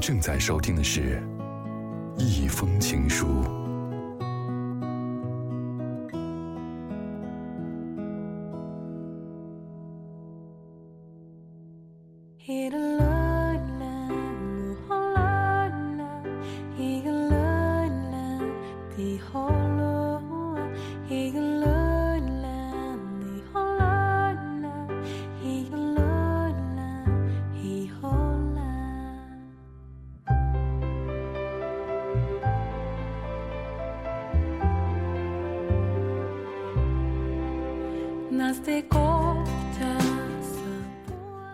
正在收听的是《一封情书》。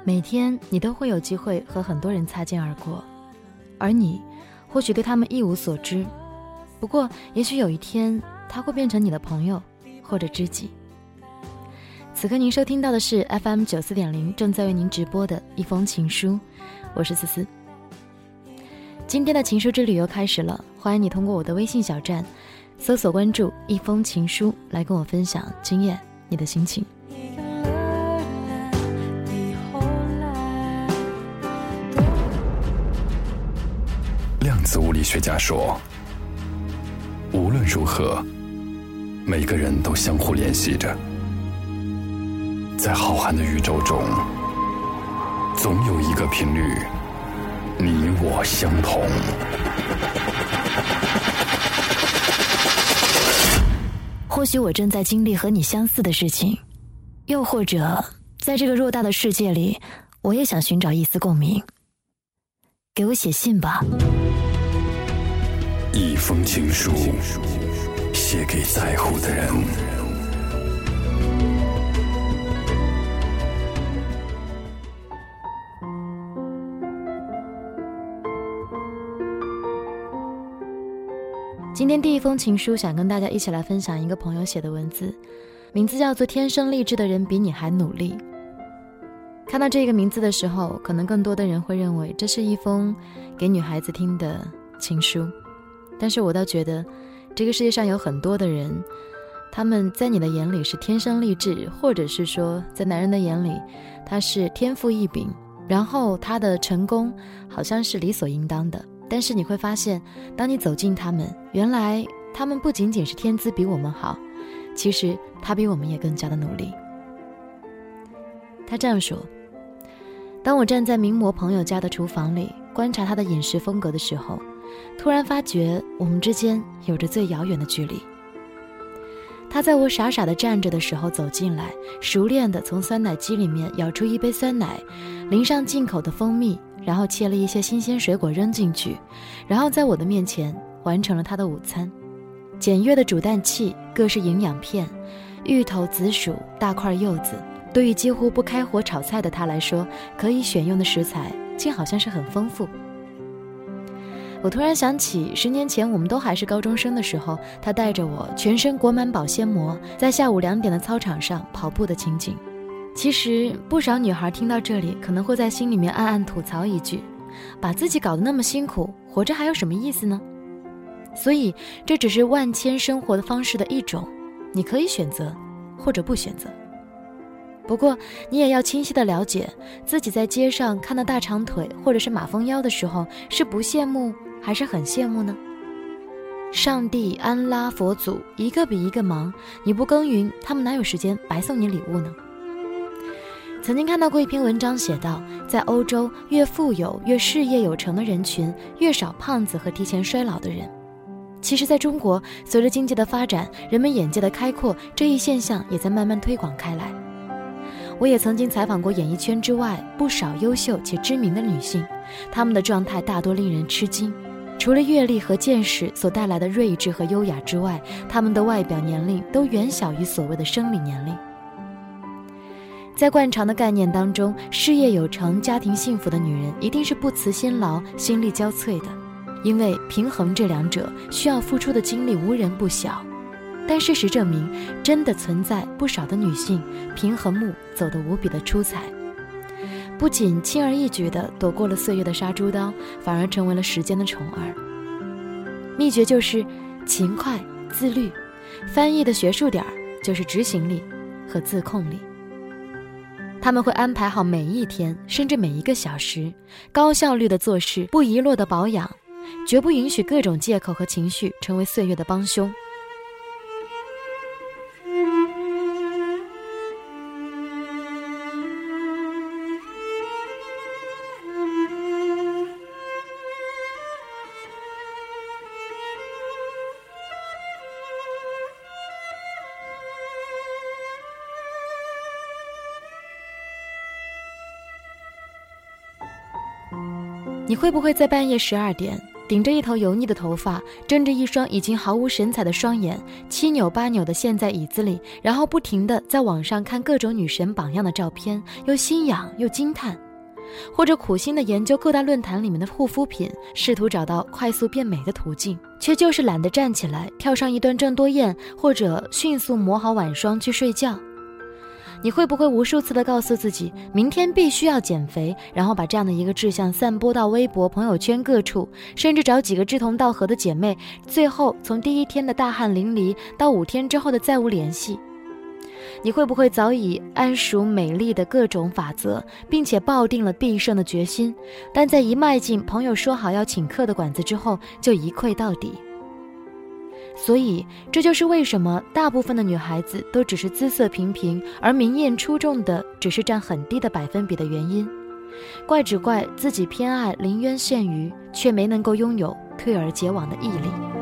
每天你都会有机会和很多人擦肩而过，而你或许对他们一无所知。不过，也许有一天他会变成你的朋友或者知己。此刻您收听到的是 FM 九四点零，正在为您直播的一封情书，我是思思。今天的情书之旅又开始了，欢迎你通过我的微信小站搜索关注“一封情书”来跟我分享经验，你的心情。量子物理学家说：“无论如何，每个人都相互联系着，在浩瀚的宇宙中，总有一个频率，你我相同。或许我正在经历和你相似的事情，又或者，在这个偌大的世界里，我也想寻找一丝共鸣。给我写信吧。”一封情书，写给在乎的人。今天第一封情书，想跟大家一起来分享一个朋友写的文字，名字叫做《天生丽质的人比你还努力》。看到这个名字的时候，可能更多的人会认为这是一封给女孩子听的情书。但是我倒觉得，这个世界上有很多的人，他们在你的眼里是天生丽质，或者是说在男人的眼里，他是天赋异禀，然后他的成功好像是理所应当的。但是你会发现，当你走近他们，原来他们不仅仅是天资比我们好，其实他比我们也更加的努力。他这样说：“当我站在名模朋友家的厨房里观察他的饮食风格的时候。”突然发觉我们之间有着最遥远的距离。他在我傻傻的站着的时候走进来，熟练的从酸奶机里面舀出一杯酸奶，淋上进口的蜂蜜，然后切了一些新鲜水果扔进去，然后在我的面前完成了他的午餐。简约的煮蛋器，各式营养片，芋头、紫薯、大块柚子，对于几乎不开火炒菜的他来说，可以选用的食材竟好像是很丰富。我突然想起，十年前我们都还是高中生的时候，他带着我全身裹满保鲜膜，在下午两点的操场上跑步的情景。其实，不少女孩听到这里，可能会在心里面暗暗吐槽一句：“把自己搞得那么辛苦，活着还有什么意思呢？”所以，这只是万千生活的方式的一种，你可以选择，或者不选择。不过，你也要清晰的了解，自己在街上看到大长腿或者是马蜂腰的时候，是不羡慕。还是很羡慕呢。上帝、安拉、佛祖，一个比一个忙，你不耕耘，他们哪有时间白送你礼物呢？曾经看到过一篇文章，写道，在欧洲，越富有、越事业有成的人群，越少胖子和提前衰老的人。其实，在中国，随着经济的发展，人们眼界的开阔，这一现象也在慢慢推广开来。我也曾经采访过演艺圈之外不少优秀且知名的女性，她们的状态大多令人吃惊。除了阅历和见识所带来的睿智和优雅之外，她们的外表年龄都远小于所谓的生理年龄。在惯常的概念当中，事业有成、家庭幸福的女人一定是不辞辛劳、心力交瘁的，因为平衡这两者需要付出的精力无人不晓。但事实证明，真的存在不少的女性平衡木走得无比的出彩。不仅轻而易举地躲过了岁月的杀猪刀，反而成为了时间的宠儿。秘诀就是勤快、自律，翻译的学术点儿就是执行力和自控力。他们会安排好每一天，甚至每一个小时，高效率的做事，不遗落的保养，绝不允许各种借口和情绪成为岁月的帮凶。你会不会在半夜十二点，顶着一头油腻的头发，睁着一双已经毫无神采的双眼，七扭八扭地陷在椅子里，然后不停地在网上看各种女神榜样的照片，又心痒又惊叹，或者苦心地研究各大论坛里面的护肤品，试图找到快速变美的途径，却就是懒得站起来跳上一段郑多燕，或者迅速抹好晚霜去睡觉。你会不会无数次的告诉自己，明天必须要减肥，然后把这样的一个志向散播到微博、朋友圈各处，甚至找几个志同道合的姐妹，最后从第一天的大汗淋漓到五天之后的再无联系？你会不会早已谙熟美丽的各种法则，并且抱定了必胜的决心，但在一迈进朋友说好要请客的馆子之后，就一溃到底？所以，这就是为什么大部分的女孩子都只是姿色平平，而明艳出众的只是占很低的百分比的原因。怪只怪自己偏爱临渊羡鱼，却没能够拥有退而结网的毅力。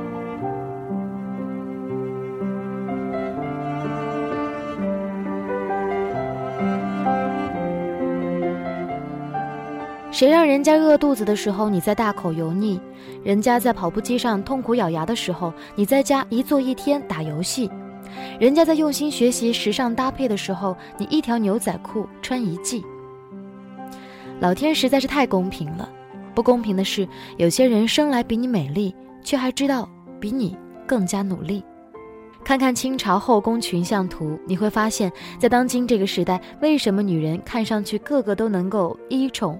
谁让人家饿肚子的时候你在大口油腻，人家在跑步机上痛苦咬牙的时候你在家一坐一天打游戏，人家在用心学习时尚搭配的时候你一条牛仔裤穿一季。老天实在是太公平了，不公平的是有些人生来比你美丽，却还知道比你更加努力。看看清朝后宫群像图，你会发现在当今这个时代，为什么女人看上去个个都能够一宠？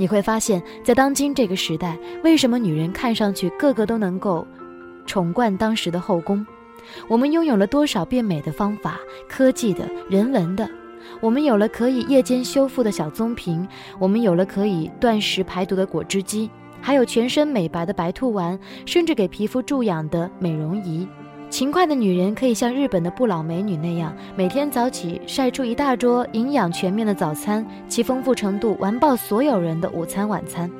你会发现在当今这个时代，为什么女人看上去个个都能够宠冠当时的后宫？我们拥有了多少变美的方法，科技的、人文的？我们有了可以夜间修复的小棕瓶，我们有了可以断食排毒的果汁机，还有全身美白的白兔丸，甚至给皮肤注氧的美容仪。勤快的女人可以像日本的不老美女那样，每天早起晒出一大桌营养全面的早餐，其丰富程度完爆所有人的午餐晚餐；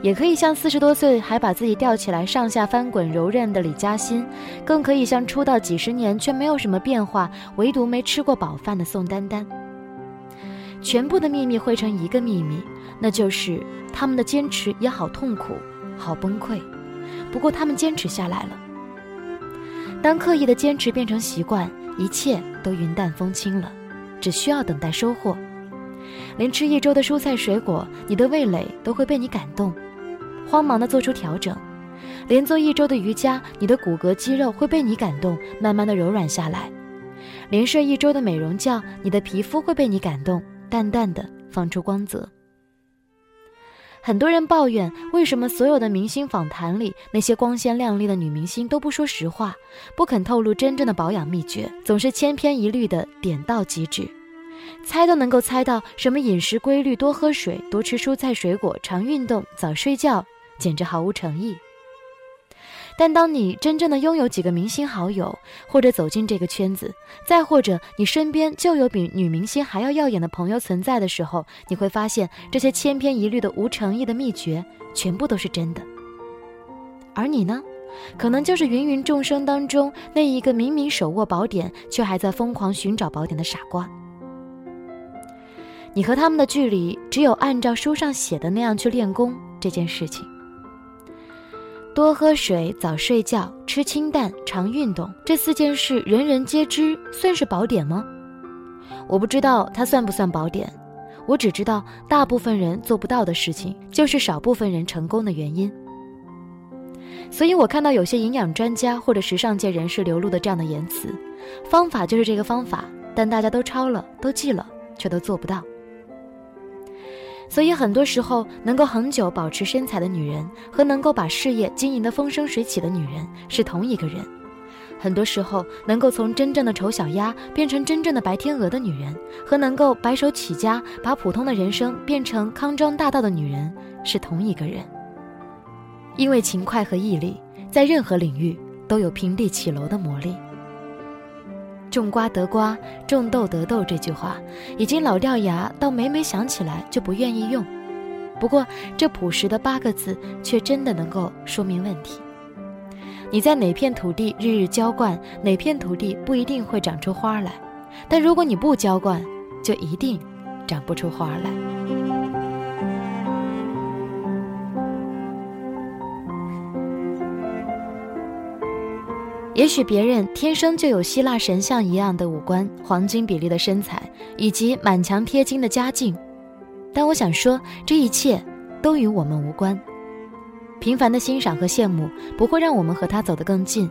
也可以像四十多岁还把自己吊起来上下翻滚柔韧的李嘉欣，更可以像出道几十年却没有什么变化，唯独没吃过饱饭的宋丹丹。全部的秘密汇成一个秘密，那就是他们的坚持也好痛苦，好崩溃，不过他们坚持下来了。当刻意的坚持变成习惯，一切都云淡风轻了，只需要等待收获。连吃一周的蔬菜水果，你的味蕾都会被你感动，慌忙的做出调整；连做一周的瑜伽，你的骨骼肌肉会被你感动，慢慢的柔软下来；连睡一周的美容觉，你的皮肤会被你感动，淡淡的放出光泽。很多人抱怨，为什么所有的明星访谈里，那些光鲜亮丽的女明星都不说实话，不肯透露真正的保养秘诀，总是千篇一律的点到即止，猜都能够猜到什么饮食规律，多喝水，多吃蔬菜水果，常运动，早睡觉，简直毫无诚意。但当你真正的拥有几个明星好友，或者走进这个圈子，再或者你身边就有比女明星还要耀眼的朋友存在的时候，你会发现这些千篇一律的无诚意的秘诀，全部都是真的。而你呢，可能就是芸芸众生当中那一个明明手握宝典，却还在疯狂寻找宝典的傻瓜。你和他们的距离，只有按照书上写的那样去练功这件事情。多喝水，早睡觉，吃清淡，常运动，这四件事人人皆知，算是宝典吗？我不知道它算不算宝典，我只知道大部分人做不到的事情，就是少部分人成功的原因。所以我看到有些营养专家或者时尚界人士流露的这样的言辞，方法就是这个方法，但大家都抄了，都记了，却都做不到。所以很多时候，能够恒久保持身材的女人和能够把事业经营得风生水起的女人是同一个人。很多时候，能够从真正的丑小鸭变成真正的白天鹅的女人，和能够白手起家把普通的人生变成康庄大道的女人，是同一个人。因为勤快和毅力，在任何领域都有平地起楼的魔力。种瓜得瓜，种豆得豆这句话已经老掉牙，到每每想起来就不愿意用。不过，这朴实的八个字却真的能够说明问题。你在哪片土地日日浇灌，哪片土地不一定会长出花来；但如果你不浇灌，就一定长不出花来。也许别人天生就有希腊神像一样的五官、黄金比例的身材以及满墙贴金的家境，但我想说，这一切都与我们无关。平凡的欣赏和羡慕不会让我们和他走得更近，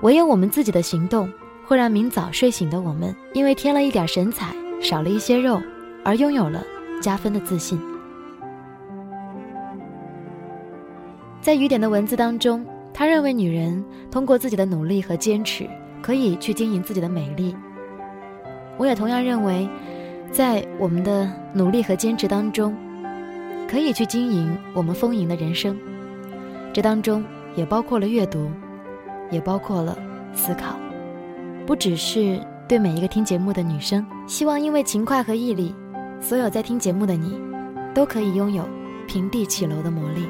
唯有我们自己的行动会让明早睡醒的我们，因为添了一点神采，少了一些肉，而拥有了加分的自信。在雨点的文字当中，他认为女人通过自己的努力和坚持，可以去经营自己的美丽。我也同样认为，在我们的努力和坚持当中，可以去经营我们丰盈的人生。这当中也包括了阅读，也包括了思考，不只是对每一个听节目的女生。希望因为勤快和毅力，所有在听节目的你，都可以拥有平地起楼的魔力。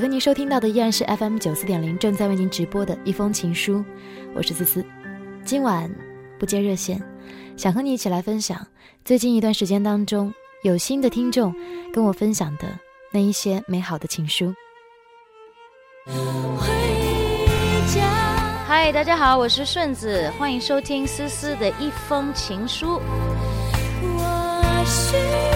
此刻您收听到的依然是 FM 九四点零，正在为您直播的一封情书，我是思思。今晚不接热线，想和你一起来分享最近一段时间当中有新的听众跟我分享的那一些美好的情书。嗨，大家好，我是顺子，欢迎收听思思的一封情书。我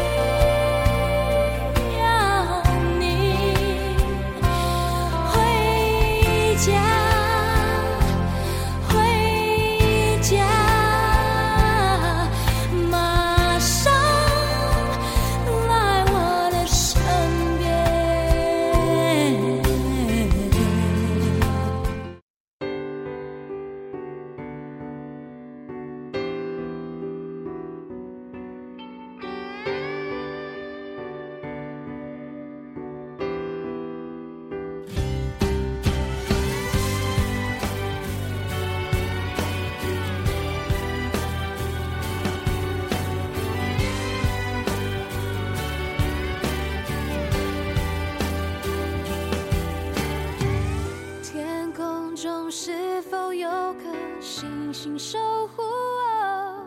请守护我，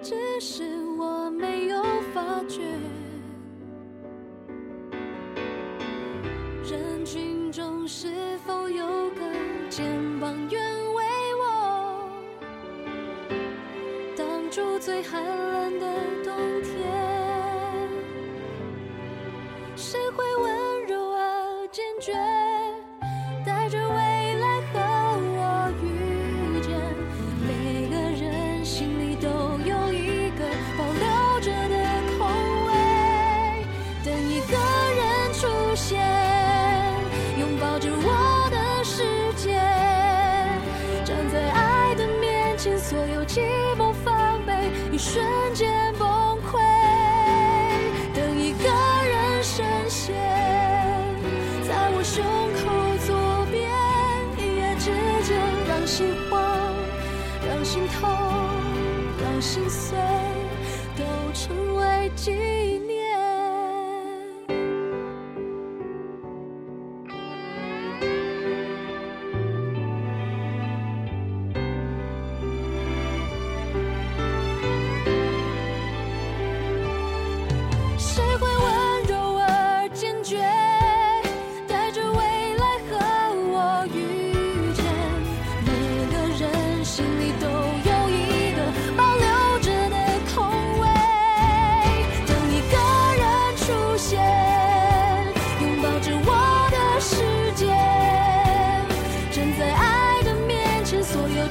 只是我没有发觉人群中是否有个肩膀愿为我挡住最寒冷的冬天。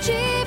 去